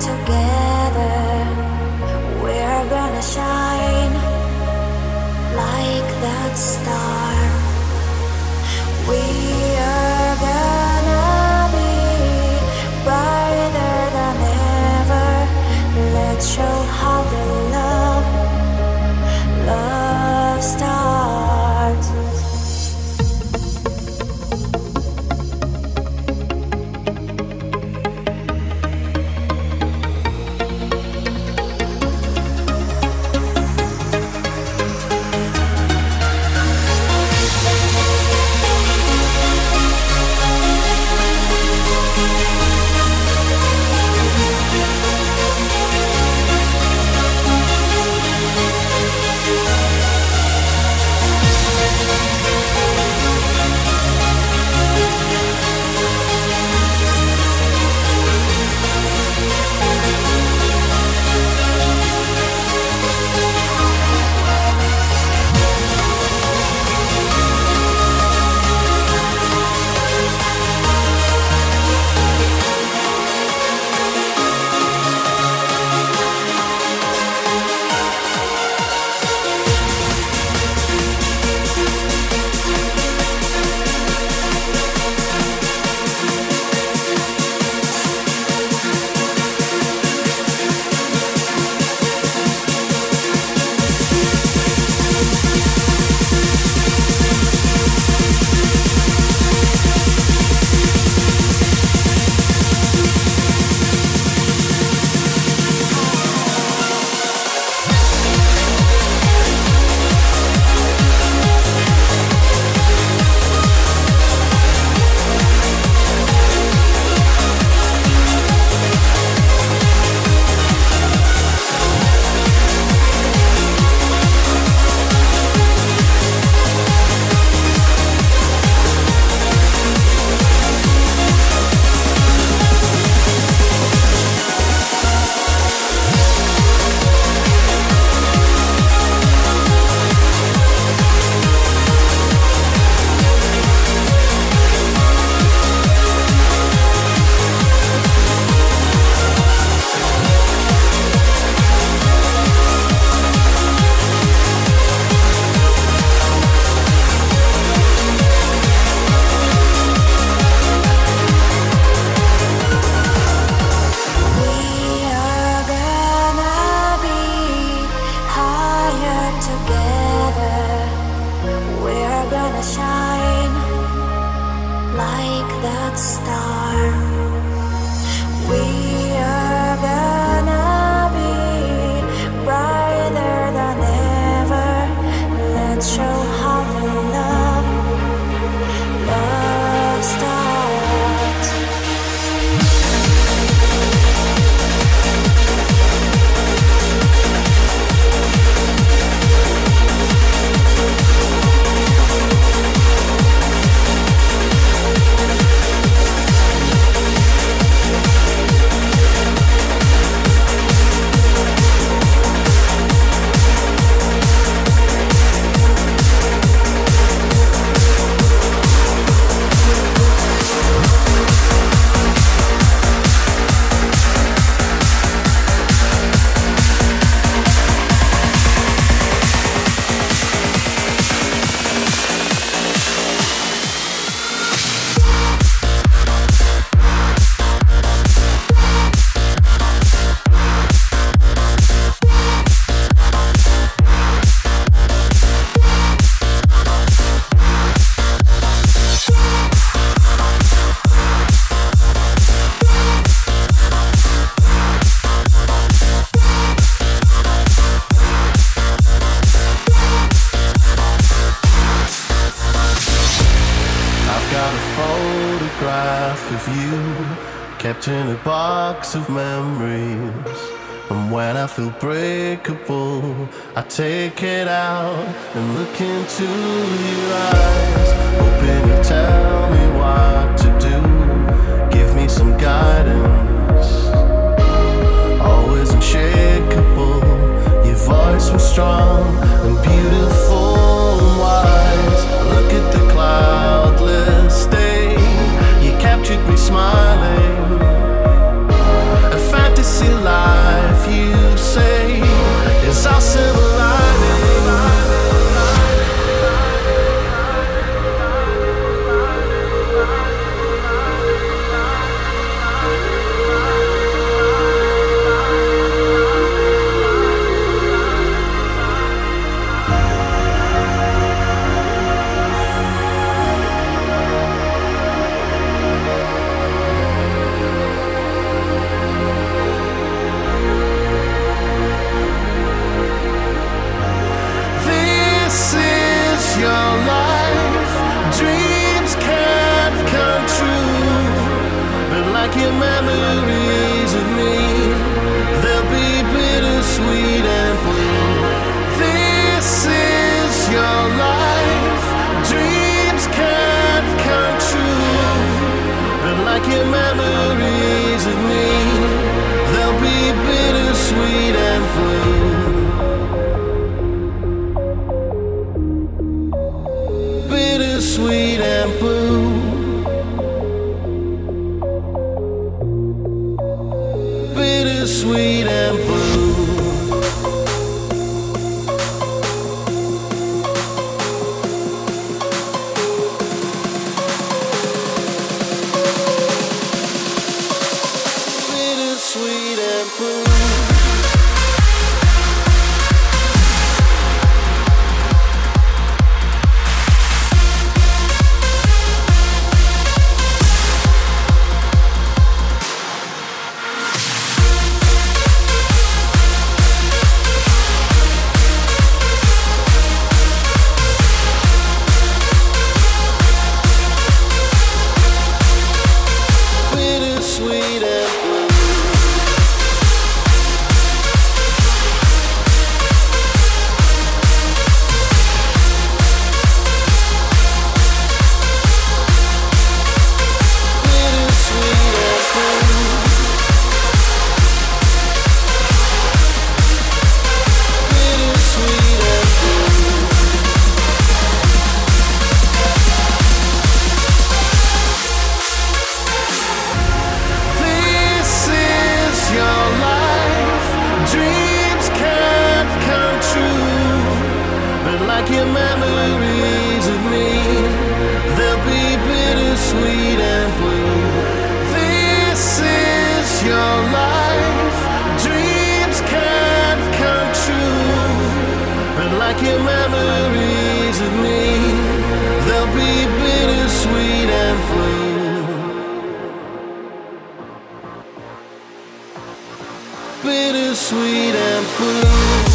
together, we're gonna shine like that star. sweet and blue. I'd like your memories of me. They'll be bittersweet and free. Bittersweet and blue.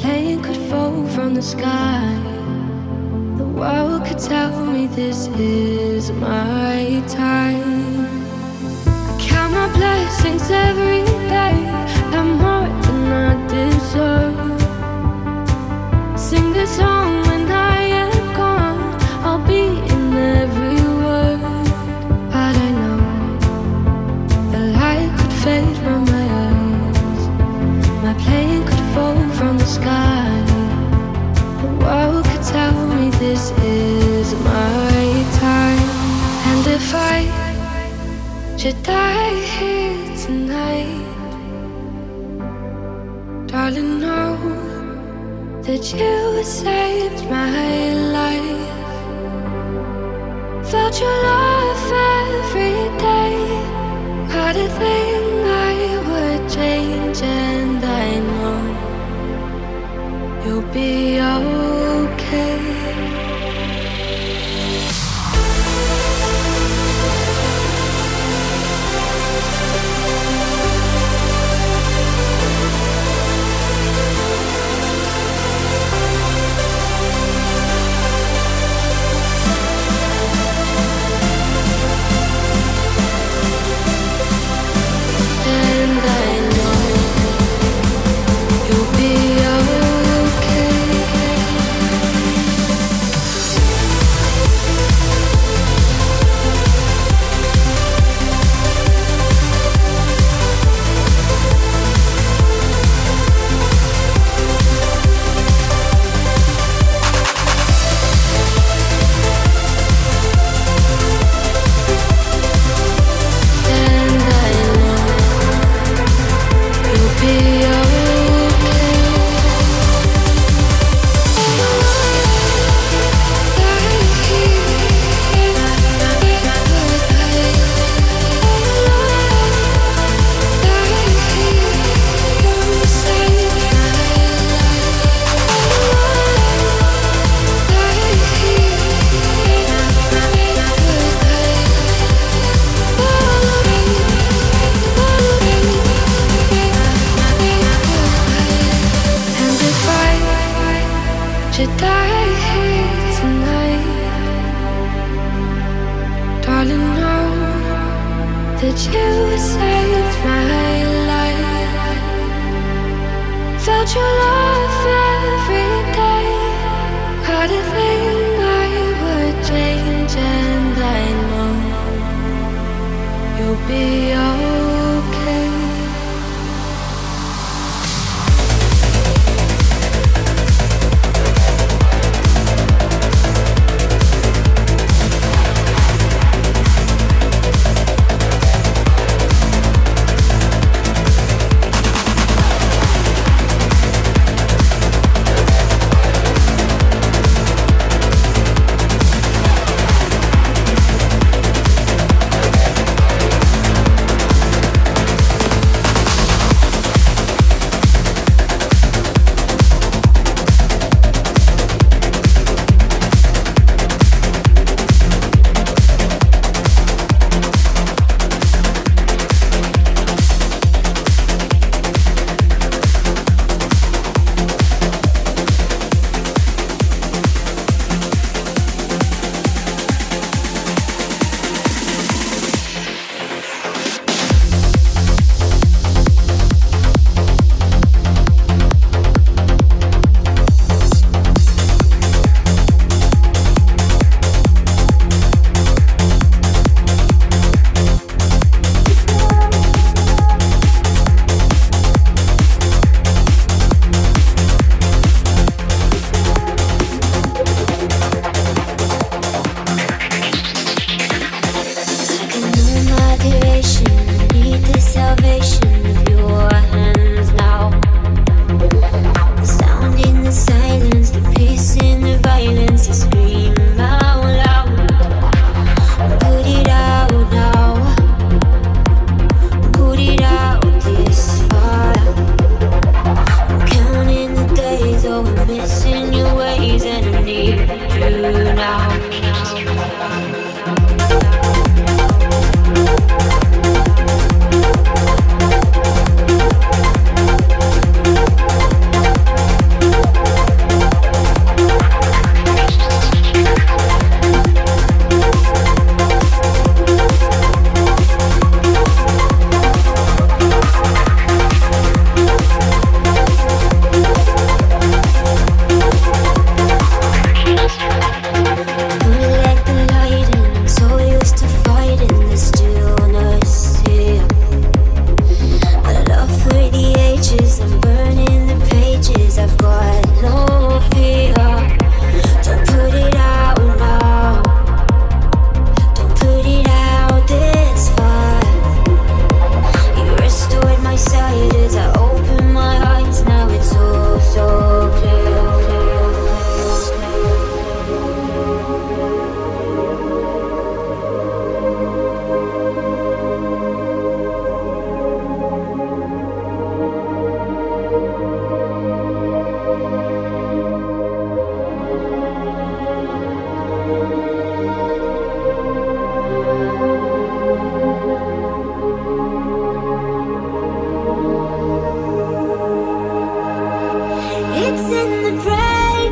plane could fall from the sky. The world could tell me this is my time. I count my blessings every day. I'm more than I deserve. Sing this song. to die here tonight. Darling, know that you saved my life. Felt your love every day. Had a thing I would change, and I know you'll be alright.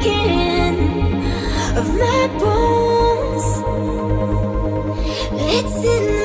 skin of my bones. It's in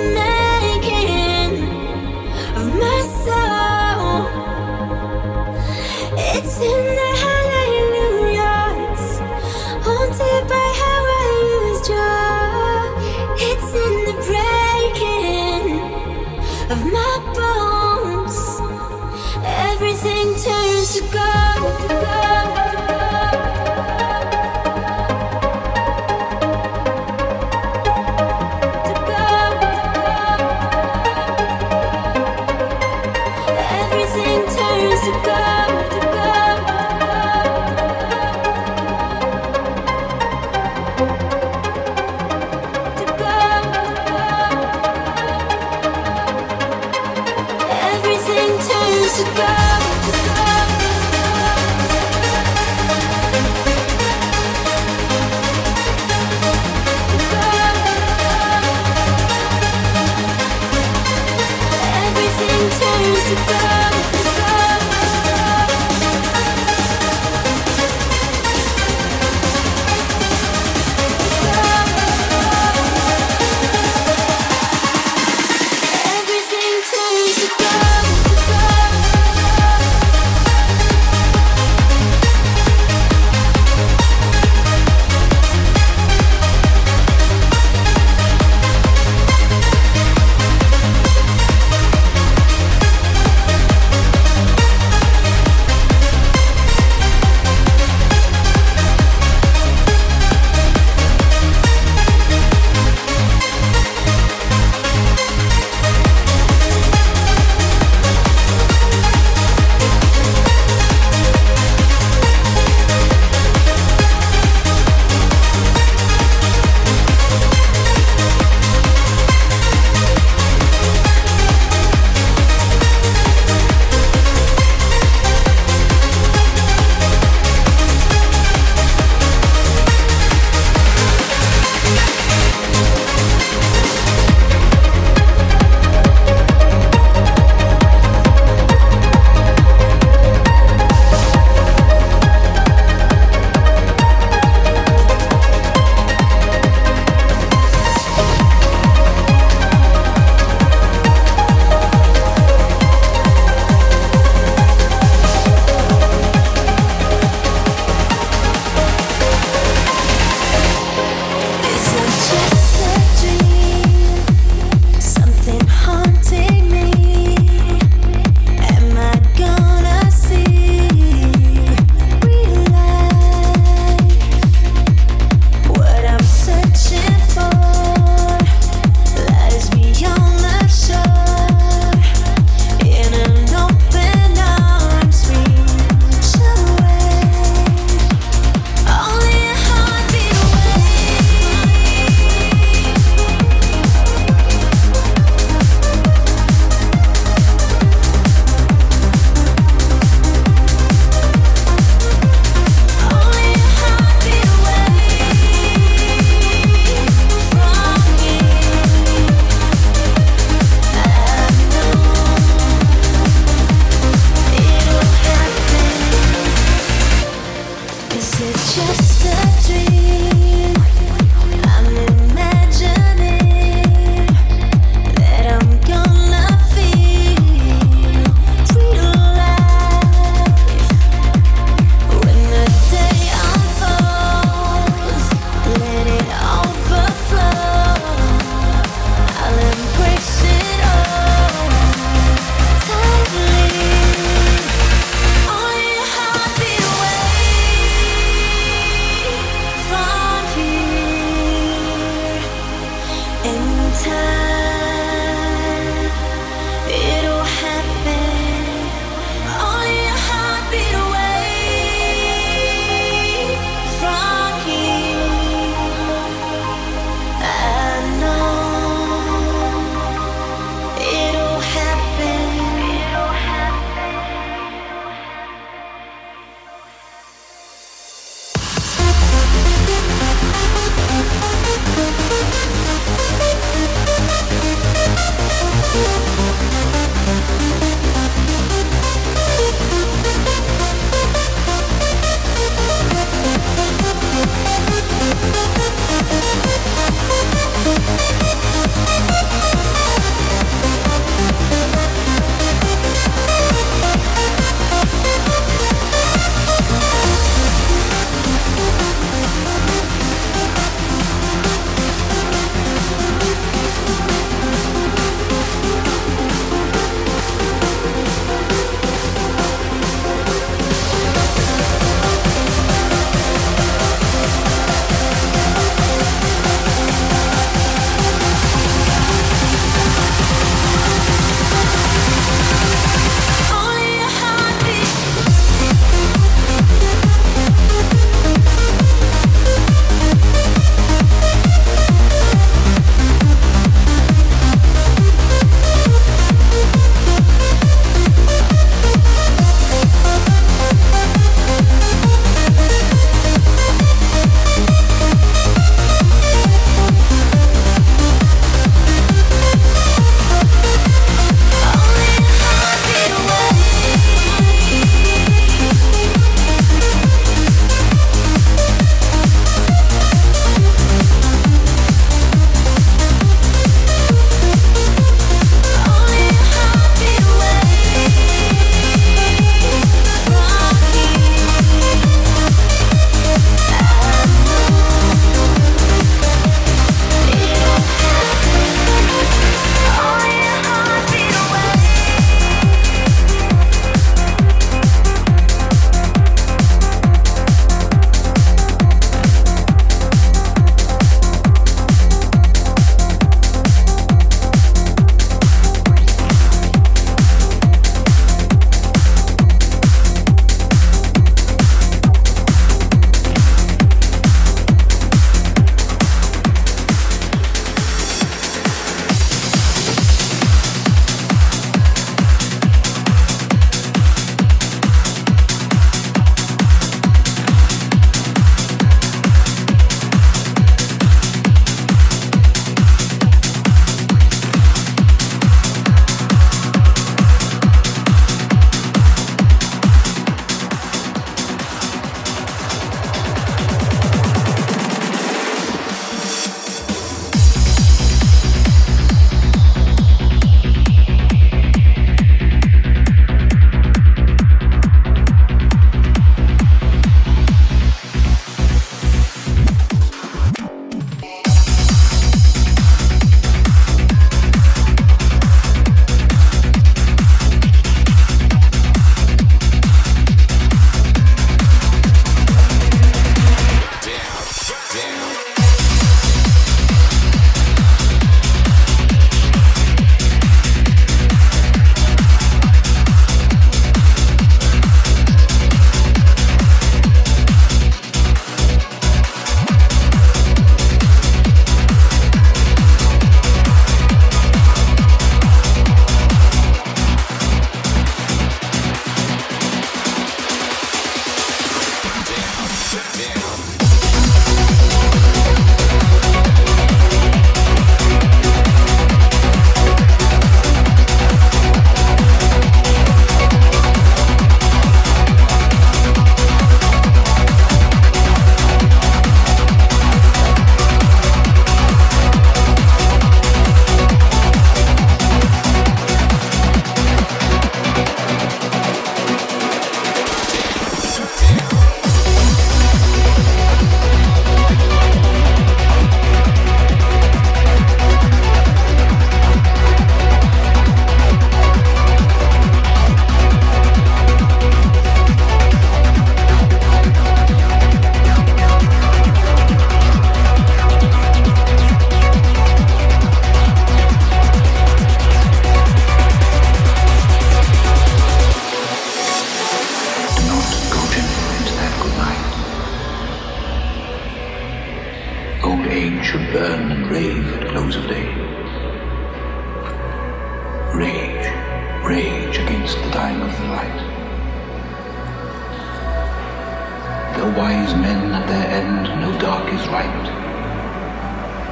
right.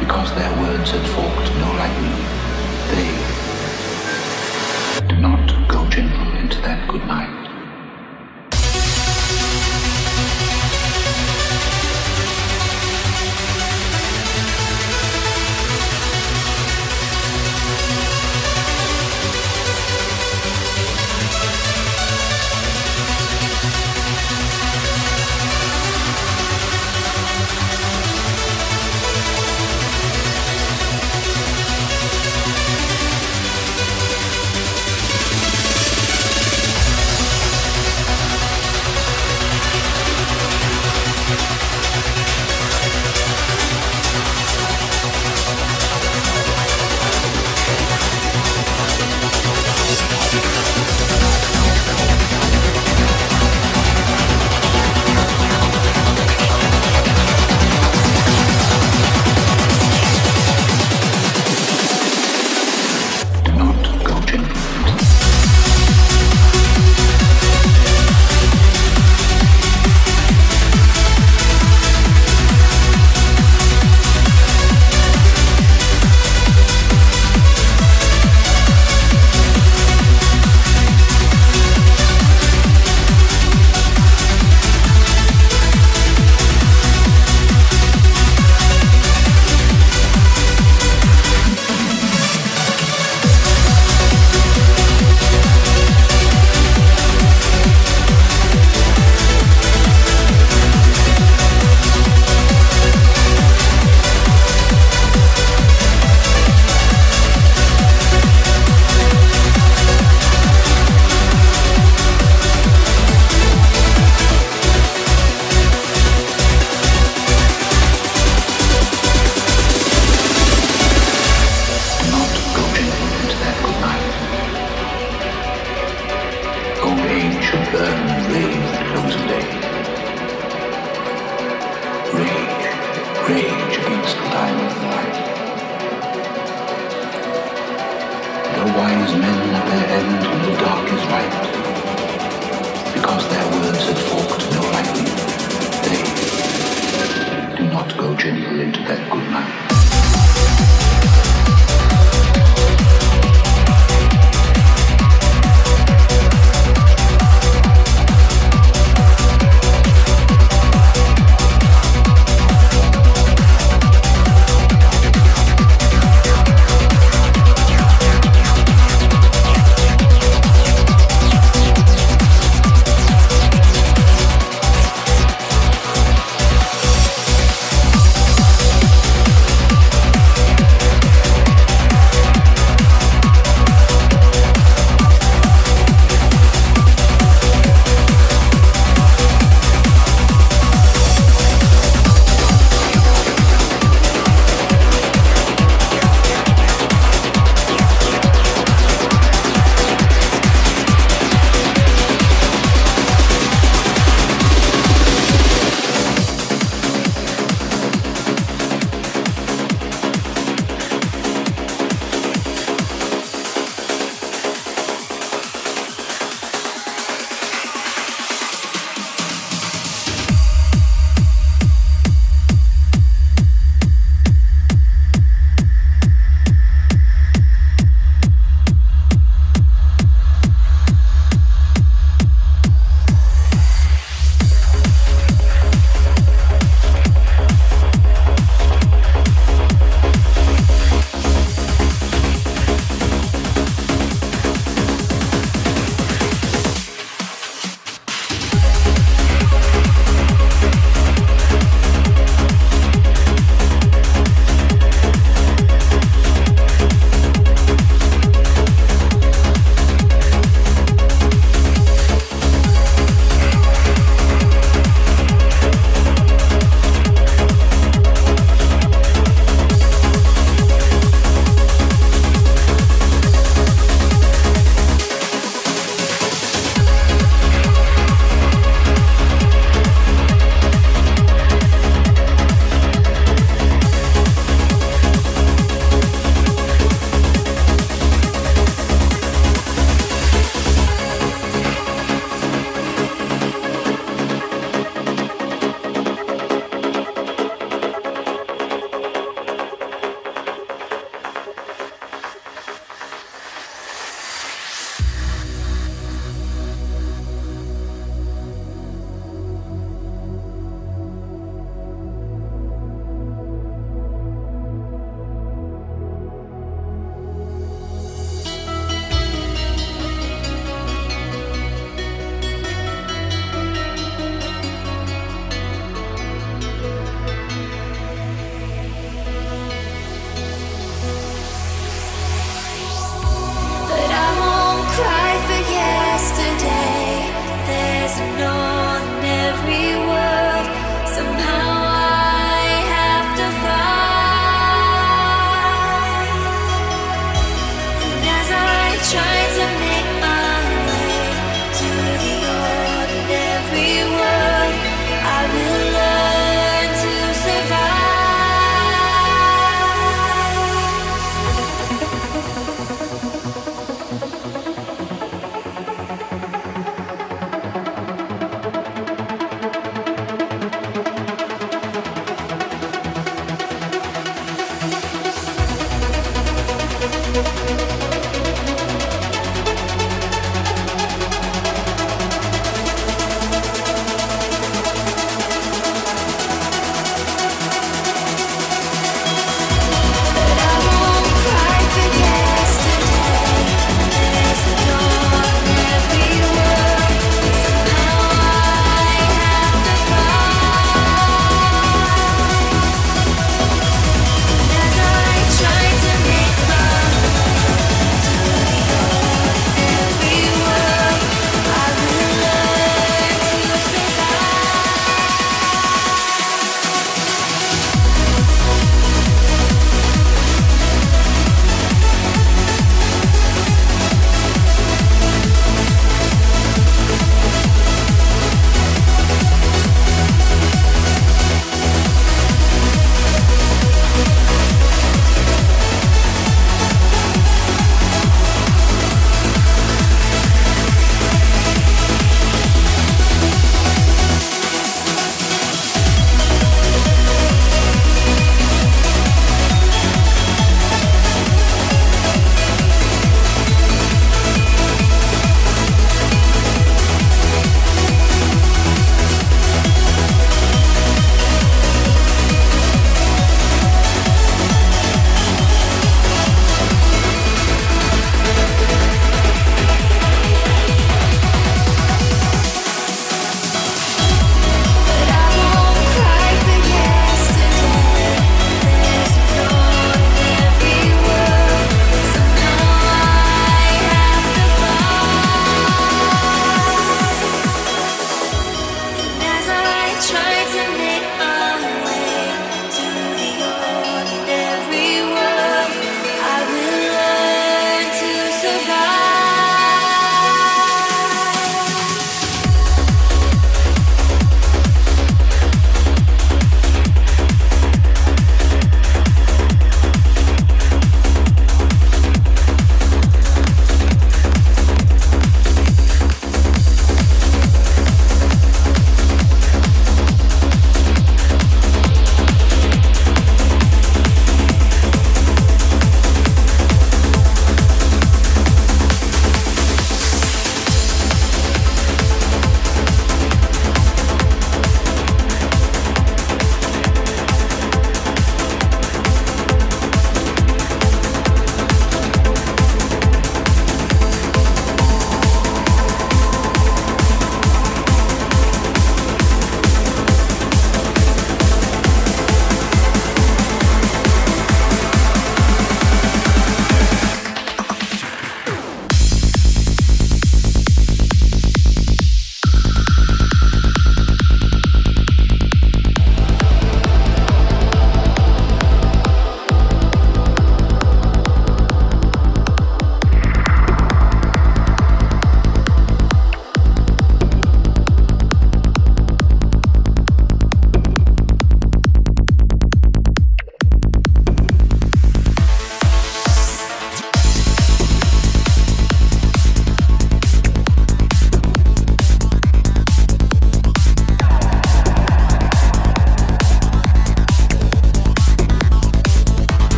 Because their words had forked no lightning, they do not go gentle into that good night.